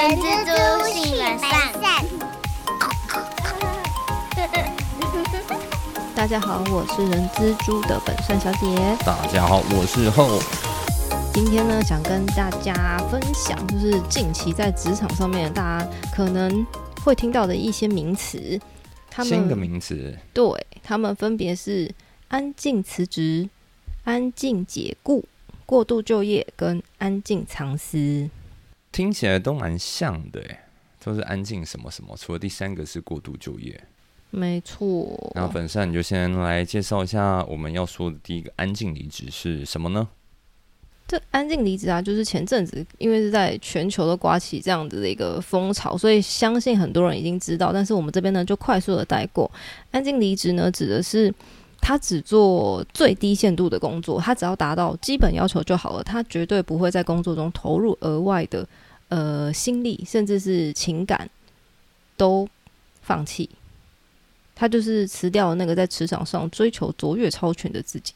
人蜘蛛性本善。大家好，我是人蜘蛛的本善小姐。大家好，我是后。今天呢，想跟大家分享，就是近期在职场上面，大家可能会听到的一些名词。他们新的名词，对他们分别是安静辞职、安静解雇、过度就业跟安静藏私。听起来都蛮像的，哎，都是安静什么什么。除了第三个是过度就业，没错。那本善你就先来介绍一下我们要说的第一个安静离职是什么呢？这安静离职啊，就是前阵子因为是在全球都刮起这样子的一个风潮，所以相信很多人已经知道。但是我们这边呢，就快速的带过。安静离职呢，指的是他只做最低限度的工作，他只要达到基本要求就好了，他绝对不会在工作中投入额外的呃心力，甚至是情感都放弃。他就是辞掉那个在职场上追求卓越超群的自己。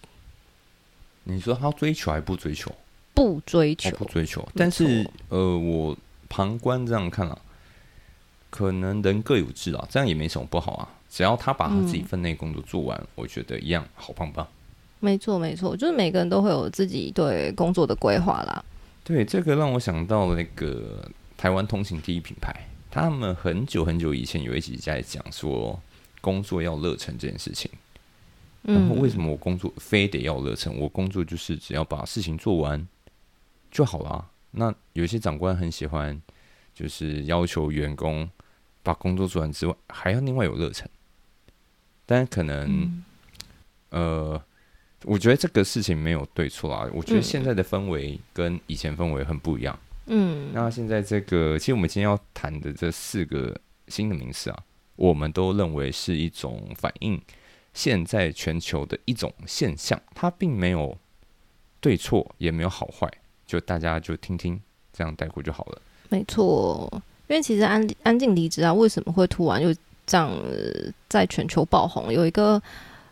你说他追求还不追求？不追求，不追求。但是呃，我旁观这样看啊，可能人各有志啊，这样也没什么不好啊。只要他把他自己分内工作做完，我觉得一样好棒棒。没错，没错，就是每个人都会有自己对工作的规划啦。对，这个让我想到那个台湾通勤第一品牌，他们很久很久以前有一集在讲说工作要热忱这件事情。然后为什么我工作非得要热忱？我工作就是只要把事情做完。就好了。那有些长官很喜欢，就是要求员工把工作做完之外，还要另外有热忱。但可能，呃，我觉得这个事情没有对错啊。我觉得现在的氛围跟以前氛围很不一样。嗯。那现在这个，其实我们今天要谈的这四个新的名词啊，我们都认为是一种反映现在全球的一种现象，它并没有对错，也没有好坏。就大家就听听，这样带过就好了。没错，因为其实安安静离职啊，为什么会突然又这样在全球爆红？有一个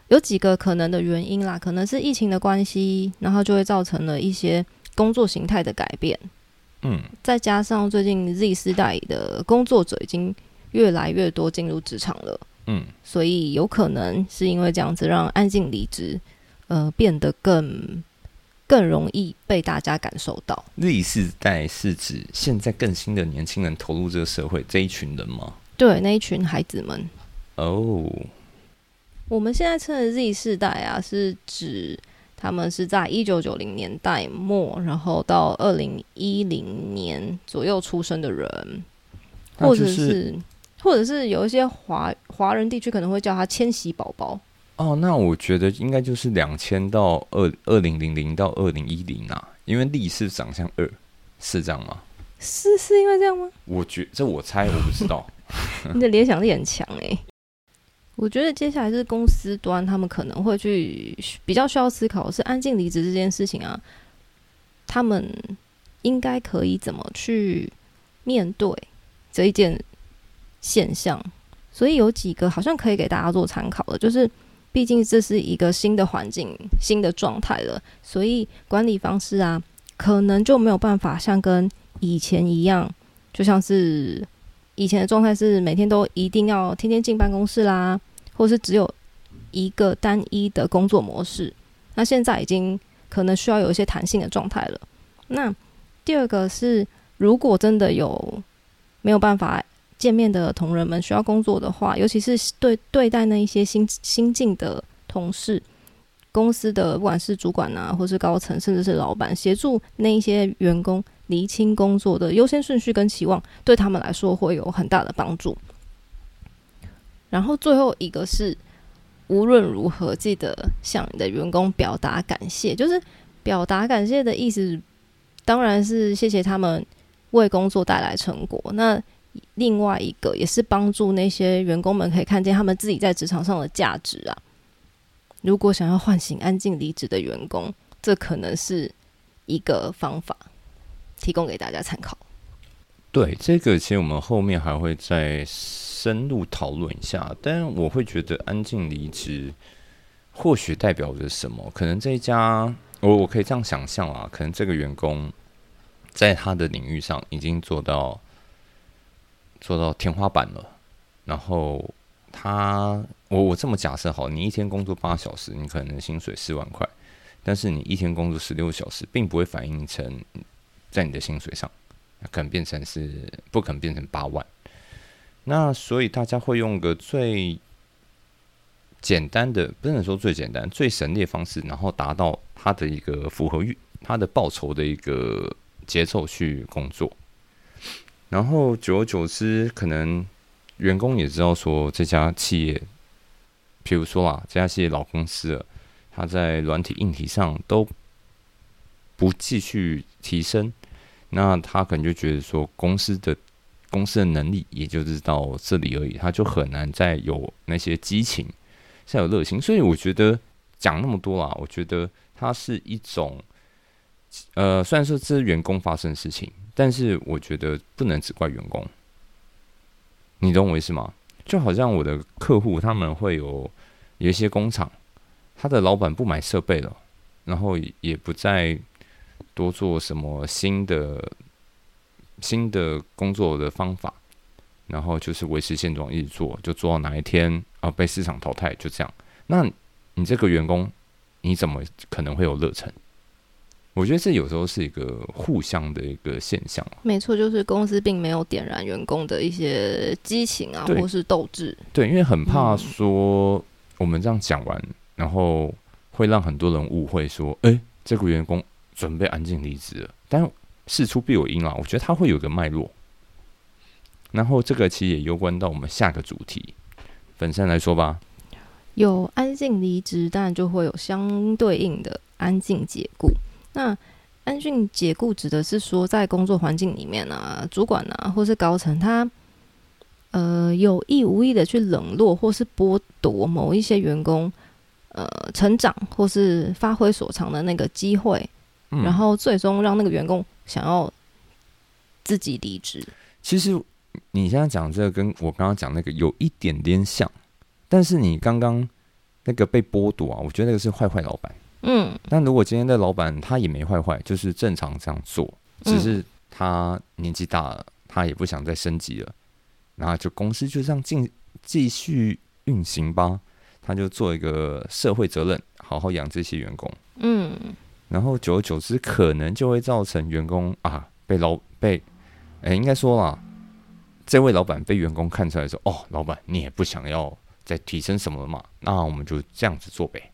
有几个可能的原因啦，可能是疫情的关系，然后就会造成了一些工作形态的改变。嗯，再加上最近 Z 世代的工作者已经越来越多进入职场了。嗯，所以有可能是因为这样子，让安静离职呃变得更。更容易被大家感受到。Z 世代是指现在更新的年轻人投入这个社会这一群人吗？对，那一群孩子们。哦，我们现在称的 Z 世代啊，是指他们是在一九九零年代末，然后到二零一零年左右出生的人，或者是，或者是有一些华华人地区可能会叫他千禧宝宝。哦，那我觉得应该就是两千到二二零零零到二零一零啊，因为历是长相二，是这样吗？是是因为这样吗？我觉这我猜，我不知道。你的联想力很强哎。我觉得接下来是公司端，他们可能会去比较需要思考是安静离职这件事情啊，他们应该可以怎么去面对这一件现象？所以有几个好像可以给大家做参考的，就是。毕竟这是一个新的环境、新的状态了，所以管理方式啊，可能就没有办法像跟以前一样，就像是以前的状态是每天都一定要天天进办公室啦，或是只有一个单一的工作模式。那现在已经可能需要有一些弹性的状态了。那第二个是，如果真的有没有办法。见面的同仁们需要工作的话，尤其是对对待那一些新新进的同事，公司的不管是主管啊，或是高层，甚至是老板，协助那一些员工厘清工作的优先顺序跟期望，对他们来说会有很大的帮助。然后最后一个是，无论如何记得向你的员工表达感谢，就是表达感谢的意思，当然是谢谢他们为工作带来成果。那另外一个也是帮助那些员工们可以看见他们自己在职场上的价值啊。如果想要唤醒安静离职的员工，这可能是一个方法，提供给大家参考。对，这个其实我们后面还会再深入讨论一下。但我会觉得安静离职或许代表着什么？可能这一家，我我可以这样想象啊，可能这个员工在他的领域上已经做到。做到天花板了，然后他我我这么假设好，你一天工作八小时，你可能薪水四万块，但是你一天工作十六小时，并不会反映成在你的薪水上，可能变成是不可能变成八万。那所以大家会用个最简单的，不能说最简单、最省力的方式，然后达到他的一个符合预他的报酬的一个节奏去工作。然后久而久之，可能员工也知道说这家企业，比如说啊，这家企业老公司了，他在软体硬体上都不继续提升，那他可能就觉得说公司的。公司的能力也就是到这里而已，他就很难再有那些激情，再有热情。所以我觉得讲那么多啦，我觉得它是一种，呃，虽然说这是员工发生的事情，但是我觉得不能只怪员工。你懂我意思吗？就好像我的客户他们会有有一些工厂，他的老板不买设备了，然后也不再多做什么新的。新的工作的方法，然后就是维持现状，一直做，就做到哪一天啊被市场淘汰，就这样。那你这个员工，你怎么可能会有热忱？我觉得这有时候是一个互相的一个现象。没错，就是公司并没有点燃员工的一些激情啊，或是斗志。对，因为很怕说我们这样讲完，然后会让很多人误会说，哎，这个员工准备安静离职了，但。事出必有因啊，我觉得它会有个脉络。然后这个其实也攸关到我们下个主题，本身来说吧。有安静离职，当然就会有相对应的安静解雇。那安静解雇指的是说，在工作环境里面啊，主管啊，或是高层，他呃有意无意的去冷落或是剥夺某一些员工呃成长或是发挥所长的那个机会，然后最终让那个员工。想要自己离职，其实你现在讲这个跟我刚刚讲那个有一点点像，但是你刚刚那个被剥夺啊，我觉得那个是坏坏老板。嗯，但如果今天的老板他也没坏坏，就是正常这样做，只是他年纪大了，他也不想再升级了，然后就公司就这样进继续运行吧，他就做一个社会责任，好好养这些员工。嗯。然后久而久之，可能就会造成员工啊被老被，哎，应该说啦，这位老板被员工看出来说，哦，老板你也不想要再提升什么嘛，那我们就这样子做呗。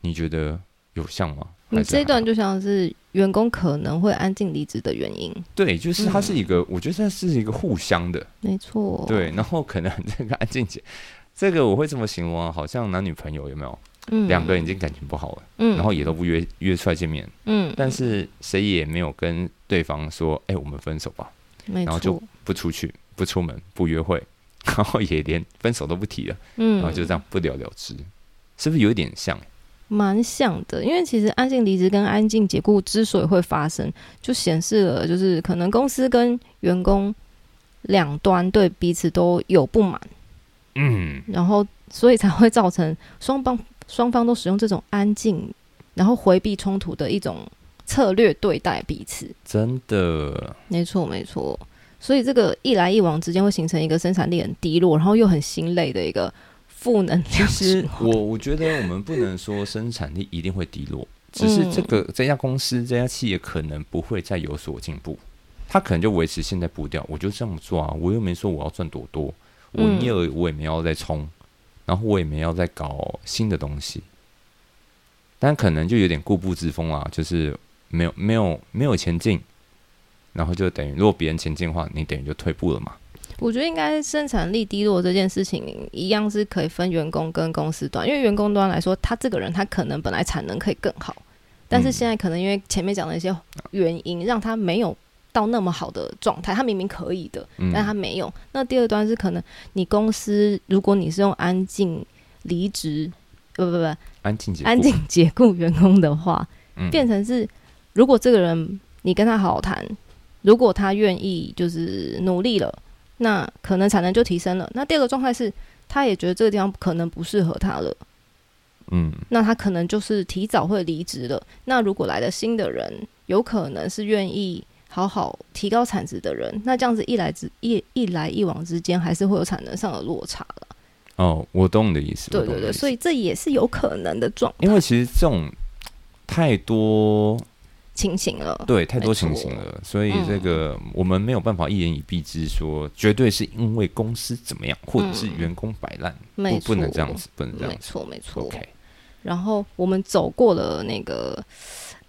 你觉得有像吗？你这段就像是员工可能会安静离职的原因。对，就是它是一个，我觉得它是一个互相的，没错。对，然后可能这个安静姐，这个我会这么形容啊，好像男女朋友有没有？两个人已经感情不好了，嗯，然后也都不约约出来见面，嗯，但是谁也没有跟对方说，哎，我们分手吧，然后就不出去，不出门，不约会，然后也连分手都不提了，嗯，然后就这样不了了之，是不是有一点像？蛮像的，因为其实安静离职跟安静解雇之所以会发生，就显示了就是可能公司跟员工两端对彼此都有不满，嗯，然后所以才会造成双方。双方都使用这种安静，然后回避冲突的一种策略对待彼此，真的，没错没错。所以这个一来一往之间会形成一个生产力很低落，然后又很心累的一个负能量。其实我我觉得我们不能说生产力一定会低落，只是这个这家公司这家企业可能不会再有所进步，它可能就维持现在步调，我就这么做啊，我又没说我要赚多多，我业额我也没要再冲。然后我也没要再搞新的东西，但可能就有点固步自封啊，就是没有没有没有前进，然后就等于如果别人前进的话，你等于就退步了嘛。我觉得应该生产力低落这件事情一样是可以分员工跟公司端，因为员工端来说，他这个人他可能本来产能可以更好，但是现在可能因为前面讲的一些原因，让他没有。到那么好的状态，他明明可以的，但他没有。那第二端是可能你公司，如果你是用安静离职，不不不，安静安静解雇员工的话，变成是如果这个人你跟他好好谈，如果他愿意就是努力了，那可能产能就提升了。那第二个状态是，他也觉得这个地方可能不适合他了，嗯，那他可能就是提早会离职了。那如果来了新的人，有可能是愿意。好好提高产值的人，那这样子一来之一一来一往之间，还是会有产能上的落差了。哦，我懂你的意思。对对对，所以这也是有可能的状态因为其实这种太多情形了，对，太多情形了，所以这个我们没有办法一言以蔽之说，绝对是因为公司怎么样，或者是员工摆烂，不不能这样子，不能这样，没错没错。OK，然后我们走过了那个。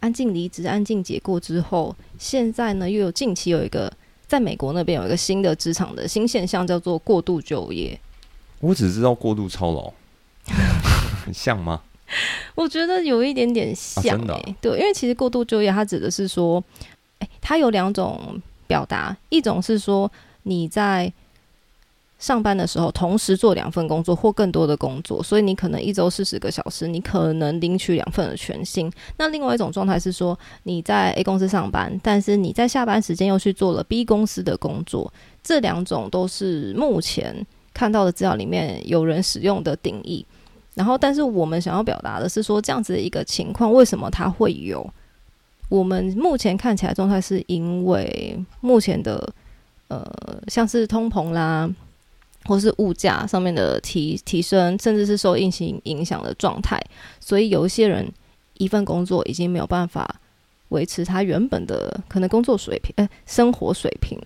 安静离职、安静解雇之后，现在呢又有近期有一个在美国那边有一个新的职场的新现象，叫做过度就业。我只知道过度操劳，很 像吗？我觉得有一点点像，哎，对，因为其实过度就业它指的是说，哎，它有两种表达，一种是说你在。上班的时候，同时做两份工作或更多的工作，所以你可能一周四十个小时，你可能领取两份的全薪。那另外一种状态是说，你在 A 公司上班，但是你在下班时间又去做了 B 公司的工作。这两种都是目前看到的资料里面有人使用的定义。然后，但是我们想要表达的是说，这样子的一个情况，为什么它会有？我们目前看起来状态是因为目前的呃，像是通膨啦。或是物价上面的提提升，甚至是受疫情影响的状态，所以有一些人一份工作已经没有办法维持他原本的可能工作水平，哎，生活水平。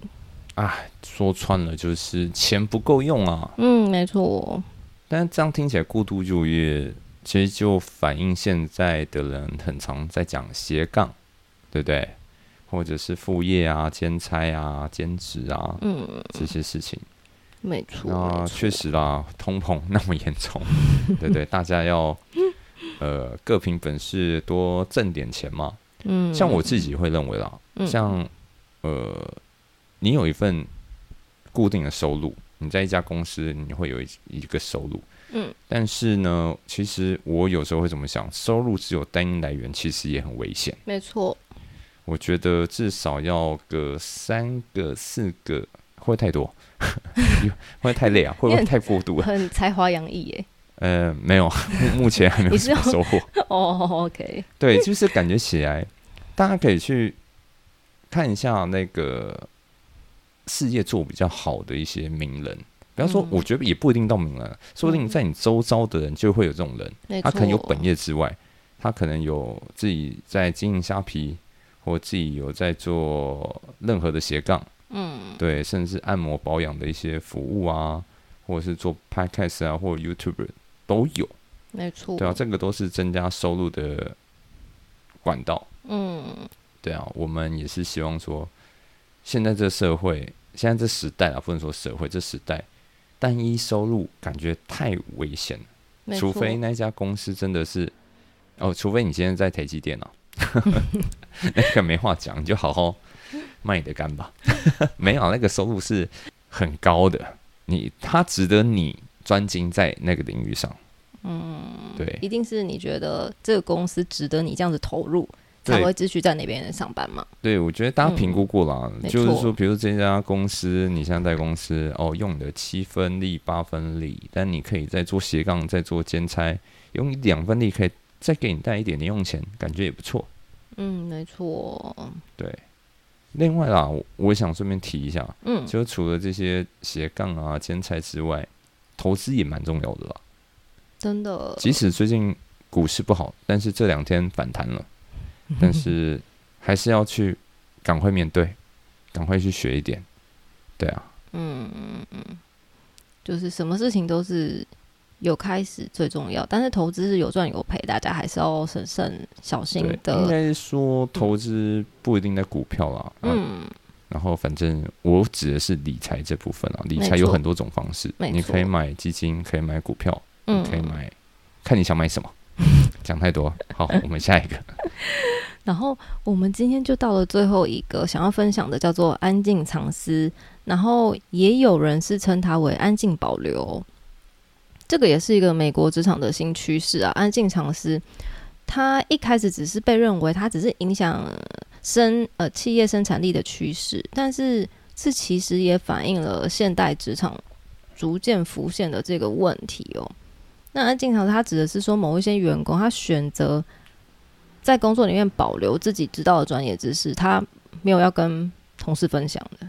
哎，说穿了就是钱不够用啊。嗯，没错。但是这样听起来过度就业，其实就反映现在的人很常在讲斜杠，对不对？或者是副业啊、兼差啊、兼职啊，嗯，这些事情。没错啊，确实啦，通膨 那么严重，对对，大家要呃各凭本事多挣点钱嘛。嗯，像我自己会认为啦，像呃你有一份固定的收入，你在一家公司你会有一一个收入，嗯，但是呢，其实我有时候会怎么想，收入只有单一来源，其实也很危险。没错，我觉得至少要个三个四个，会太多。会不会太累啊？会不会太过度了？很才华洋溢耶。呃，没有，目前还没有什么收获。哦，OK。对，就是感觉起来，大家可以去看一下那个事业做比较好的一些名人。比方说，我觉得也不一定到名人，说不定在你周遭的人就会有这种人。他可能有本业之外，他可能有自己在经营虾皮，或自己有在做任何的斜杠。嗯，对，甚至按摩保养的一些服务啊，或者是做 podcast 啊，或者 YouTube 都有，没错，对啊，这个都是增加收入的管道。嗯，对啊，我们也是希望说，现在这社会，现在这时代啊，不能说社会这时代，单一收入感觉太危险了，除非那家公司真的是，哦，除非你今天在台积电脑，那个没话讲，你就好好。卖你的肝吧，没有那个收入是很高的，你他值得你专精在那个领域上。嗯，对，一定是你觉得这个公司值得你这样子投入，才会继续在那边上班嘛？对，我觉得大家评估过了，就是说，比如这家公司，你现在在公司哦，用你的七分力、八分力，但你可以再做斜杠，再做兼差，用两分力可以再给你带一点零用钱，感觉也不错。嗯，没错。对。另外啦，我想顺便提一下，嗯，就除了这些斜杠啊、兼差之外，投资也蛮重要的啦。真的，即使最近股市不好，但是这两天反弹了，但是还是要去赶快面对，赶快去学一点。对啊，嗯嗯嗯，就是什么事情都是。有开始最重要，但是投资是有赚有赔，大家还是要审慎小心的。应该说，投资不一定在股票啦。嗯，然后反正我指的是理财这部分啊，理财有很多种方式，你可以买基金，可以买股票，嗯，可以买，看你想买什么。讲太多，好，我们下一个。然后我们今天就到了最后一个想要分享的，叫做安静藏私，然后也有人是称它为安静保留。这个也是一个美国职场的新趋势啊！安静长思，它一开始只是被认为它只是影响生呃企业生产力的趋势，但是这其实也反映了现代职场逐渐浮现的这个问题哦。那安静长它指的是说某一些员工他选择在工作里面保留自己知道的专业知识，他没有要跟同事分享的。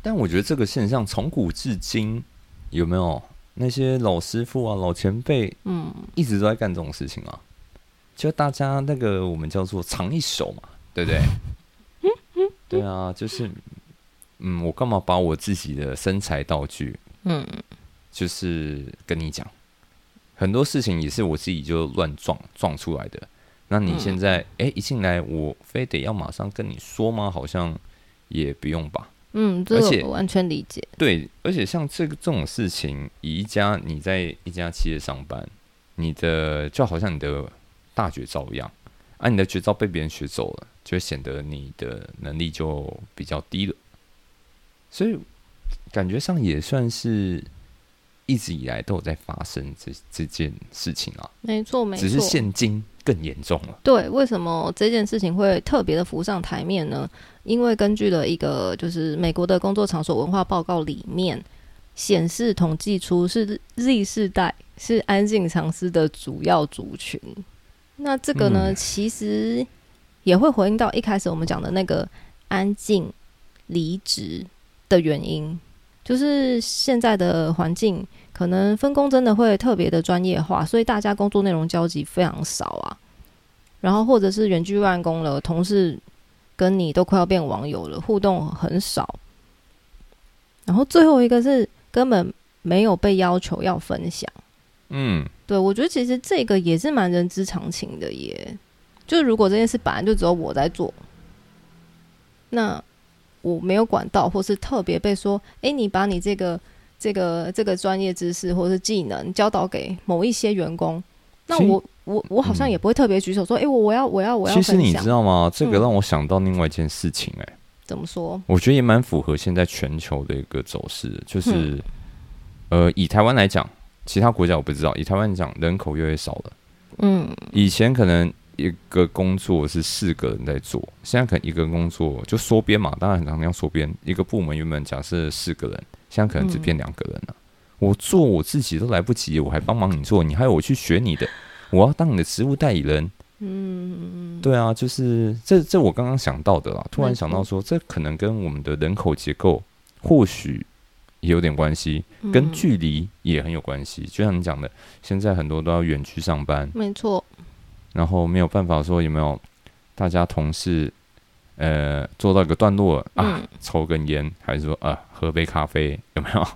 但我觉得这个现象从古至今有没有那些老师傅啊、老前辈，嗯，一直都在干这种事情啊？就大家那个我们叫做藏一手嘛，对不对？对啊，就是，嗯，我干嘛把我自己的身材道具，嗯，就是跟你讲，很多事情也是我自己就乱撞撞出来的。那你现在哎一进来，我非得要马上跟你说吗？好像也不用吧。嗯，这个我完全理解。对，而且像这个这种事情，以一家你在一家企业上班，你的就好像你的大绝招一样，啊，你的绝招被别人学走了，就会显得你的能力就比较低了。所以感觉上也算是一直以来都有在发生这这件事情啊。没错，没错，只是现今更严重了。对，为什么这件事情会特别的浮上台面呢？因为根据了一个就是美国的工作场所文化报告里面显示，统计出是 Z 世代是安静藏私的主要族群。那这个呢，其实也会回应到一开始我们讲的那个安静离职的原因，就是现在的环境。可能分工真的会特别的专业化，所以大家工作内容交集非常少啊。然后或者是远距办公了，同事跟你都快要变网友了，互动很少。然后最后一个是根本没有被要求要分享。嗯，对，我觉得其实这个也是蛮人之常情的耶。就如果这件事本来就只有我在做，那我没有管到，或是特别被说，哎，你把你这个。这个这个专业知识或者是技能教导给某一些员工，那我我我好像也不会特别举手说，哎，我我要我要我要。其实你知道吗？这个让我想到另外一件事情，哎，怎么说？我觉得也蛮符合现在全球的一个走势，就是呃，以台湾来讲，其他国家我不知道。以台湾讲，人口越来越少了。嗯，以前可能一个工作是四个人在做，现在可能一个工作就缩编嘛，当然很常要缩编。一个部门原本假设四个人。现在可能只变两个人了，我做我自己都来不及，我还帮忙你做，你还有我去学你的，我要当你的职务代理人。嗯，对啊，就是这这我刚刚想到的啦，突然想到说，这可能跟我们的人口结构或许也有点关系，跟距离也很有关系。就像你讲的，现在很多都要远去上班，没错，然后没有办法说有没有大家同事。呃，做到一个段落啊，抽根烟，还是说啊，喝杯咖啡，有没有？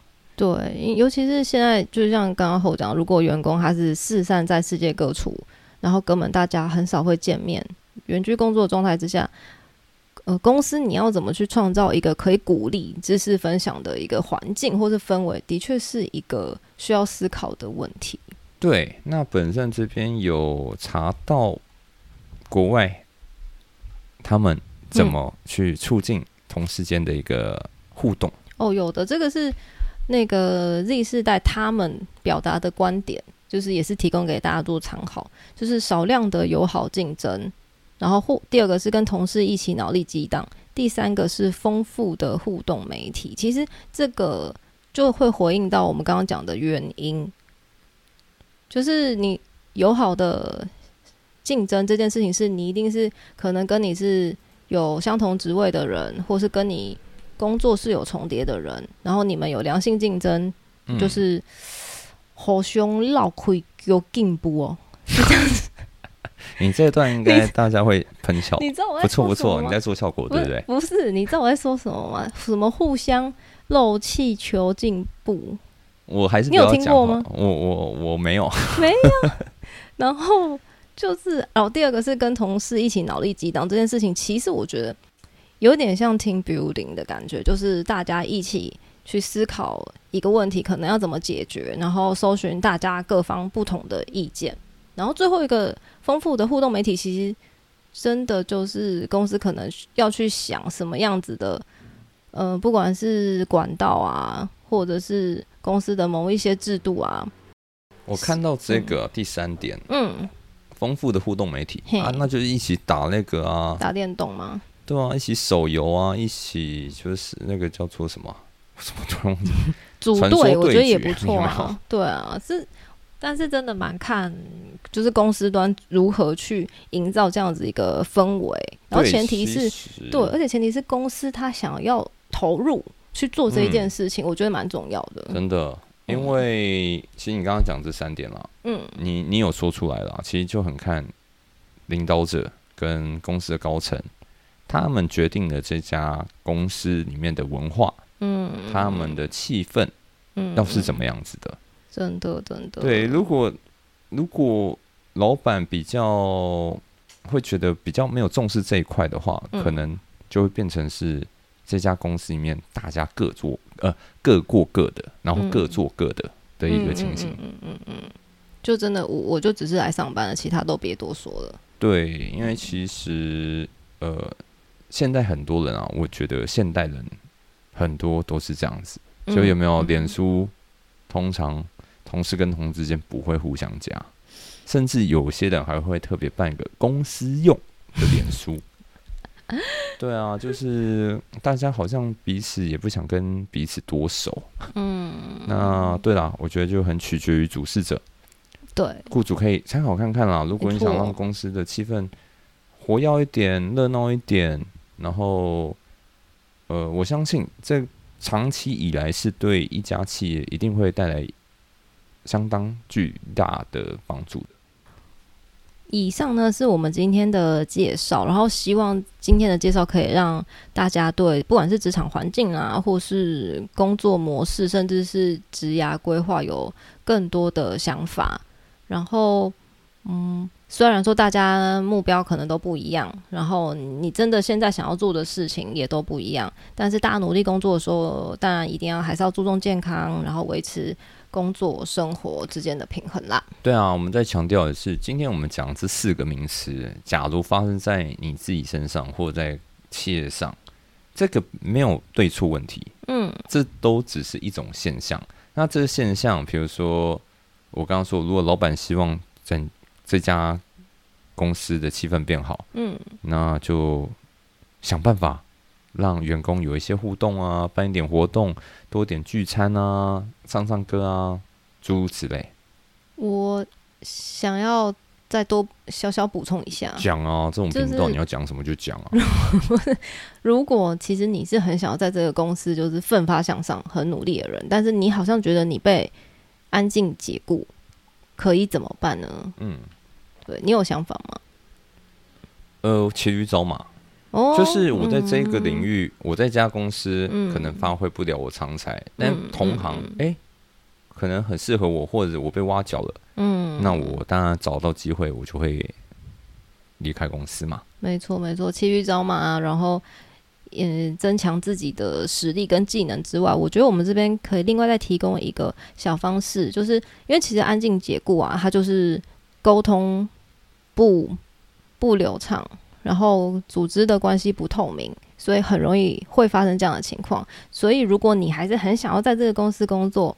对，尤其是现在，就像刚刚后讲，如果员工他是四散在世界各处，然后根本大家很少会见面，远距工作状态之下，呃，公司你要怎么去创造一个可以鼓励知识分享的一个环境或是氛围，的确是一个需要思考的问题。对，那本身这边有查到国外他们。怎么去促进同事间的一个互动？哦，有的，这个是那个 Z 世代他们表达的观点，就是也是提供给大家做参考，就是少量的友好竞争，然后互第二个是跟同事一起脑力激荡，第三个是丰富的互动媒体。其实这个就会回应到我们刚刚讲的原因，就是你友好的竞争这件事情，是你一定是可能跟你是。有相同职位的人，或是跟你工作是有重叠的人，然后你们有良性竞争，就是好凶老亏有进步哦，是这样子。你这段应该大家会喷笑，你知道我在不错不错，你在做效果对不对？不是，你知道我在说什么吗？什么互相漏气求进步？我还是你有听过吗？我我我没有，没有。然后。就是，然后第二个是跟同事一起脑力激荡这件事情，其实我觉得有点像 team building 的感觉，就是大家一起去思考一个问题，可能要怎么解决，然后搜寻大家各方不同的意见，然后最后一个丰富的互动媒体，其实真的就是公司可能要去想什么样子的，呃，不管是管道啊，或者是公司的某一些制度啊。我看到这个第三点，嗯。丰富的互动媒体啊，那就是一起打那个啊，打电动吗？对啊，一起手游啊，一起就是那个叫做什么？什么突然忘记，组队我觉得也不错啊。对啊，是但是真的蛮看，就是公司端如何去营造这样子一个氛围，然后前提是对，而且前提是公司他想要投入去做这一件事情，我觉得蛮重要的。真的，因为其实你刚刚讲这三点啦，嗯，你你有说出来了，其实就很看领导者跟公司的高层，他们决定了这家公司里面的文化，嗯，他们的气氛，嗯，要是怎么样子的。真的，真的。对，如果如果老板比较会觉得比较没有重视这一块的话，可能就会变成是这家公司里面大家各做呃各过各的，然后各做各的的一个情形。嗯嗯嗯，就真的我我就只是来上班了，其他都别多说了。对，因为其实呃，现在很多人啊，我觉得现代人很多都是这样子，就有没有脸书，通常。同事跟同事之间不会互相加，甚至有些人还会特别办一个公司用的脸书。对啊，就是大家好像彼此也不想跟彼此多熟。嗯，那对啦，我觉得就很取决于主事者。对，雇主可以参考看看啦。如果你想让公司的气氛活跃一点、热闹一点，然后，呃，我相信这长期以来是对一家企业一定会带来。相当巨大的帮助的。以上呢是我们今天的介绍，然后希望今天的介绍可以让大家对不管是职场环境啊，或是工作模式，甚至是职涯规划有更多的想法。然后，嗯，虽然说大家目标可能都不一样，然后你真的现在想要做的事情也都不一样，但是大家努力工作的时候，当然一定要还是要注重健康，然后维持。工作生活之间的平衡啦。对啊，我们在强调的是，今天我们讲这四个名词，假如发生在你自己身上或者在企业上，这个没有对错问题。嗯，这都只是一种现象。那这个现象，比如说我刚刚说，如果老板希望在这家公司的气氛变好，嗯，那就想办法。让员工有一些互动啊，办一点活动，多点聚餐啊，唱唱歌啊，诸如此类。我想要再多小小补充一下，讲啊，这种频道你要讲什么就讲啊。如果其实你是很想要在这个公司就是奋发向上、很努力的人，但是你好像觉得你被安静解雇，可以怎么办呢？嗯，对你有想法吗？呃，骑驴找马。哦就是我在这个领域，我在家公司可能发挥不了我长才，但同行哎，可能很适合我，或者我被挖角了，嗯，那我当然找到机会，我就会离开公司嘛。没错，没错，骑驴找马，然后嗯，增强自己的实力跟技能之外，我觉得我们这边可以另外再提供一个小方式，就是因为其实安静解雇啊，它就是沟通不不流畅。然后组织的关系不透明，所以很容易会发生这样的情况。所以如果你还是很想要在这个公司工作，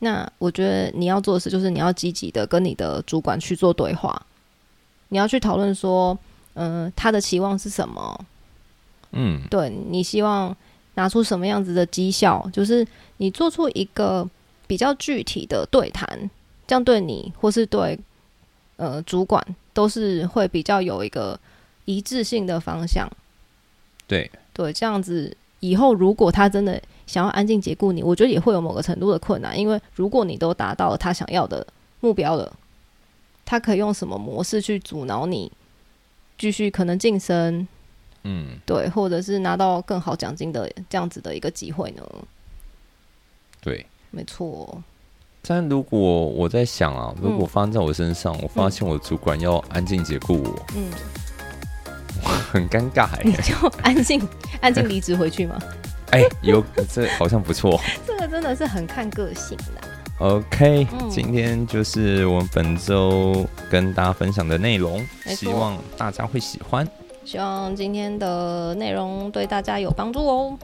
那我觉得你要做的事就是你要积极的跟你的主管去做对话，你要去讨论说，嗯，他的期望是什么？嗯，对你希望拿出什么样子的绩效？就是你做出一个比较具体的对谈，这样对你或是对呃主管都是会比较有一个。一致性的方向，对对，这样子以后如果他真的想要安静解雇你，我觉得也会有某个程度的困难，因为如果你都达到了他想要的目标了，他可以用什么模式去阻挠你继续可能晋升？嗯，对，或者是拿到更好奖金的这样子的一个机会呢？对，没错。但如果我在想啊，如果发生在我身上，我发现我主管要安静解雇我，嗯。很尴尬，你就安静 安静离职回去吗？哎，有这好像不错。这个真的是很看个性的。OK，今天就是我们本周跟大家分享的内容，希望大家会喜欢。希望今天的内容对大家有帮助哦。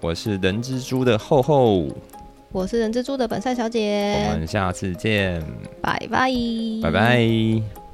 我是人蜘蛛的厚厚，我是人蜘蛛的本善小姐，我们下次见，拜拜，拜拜。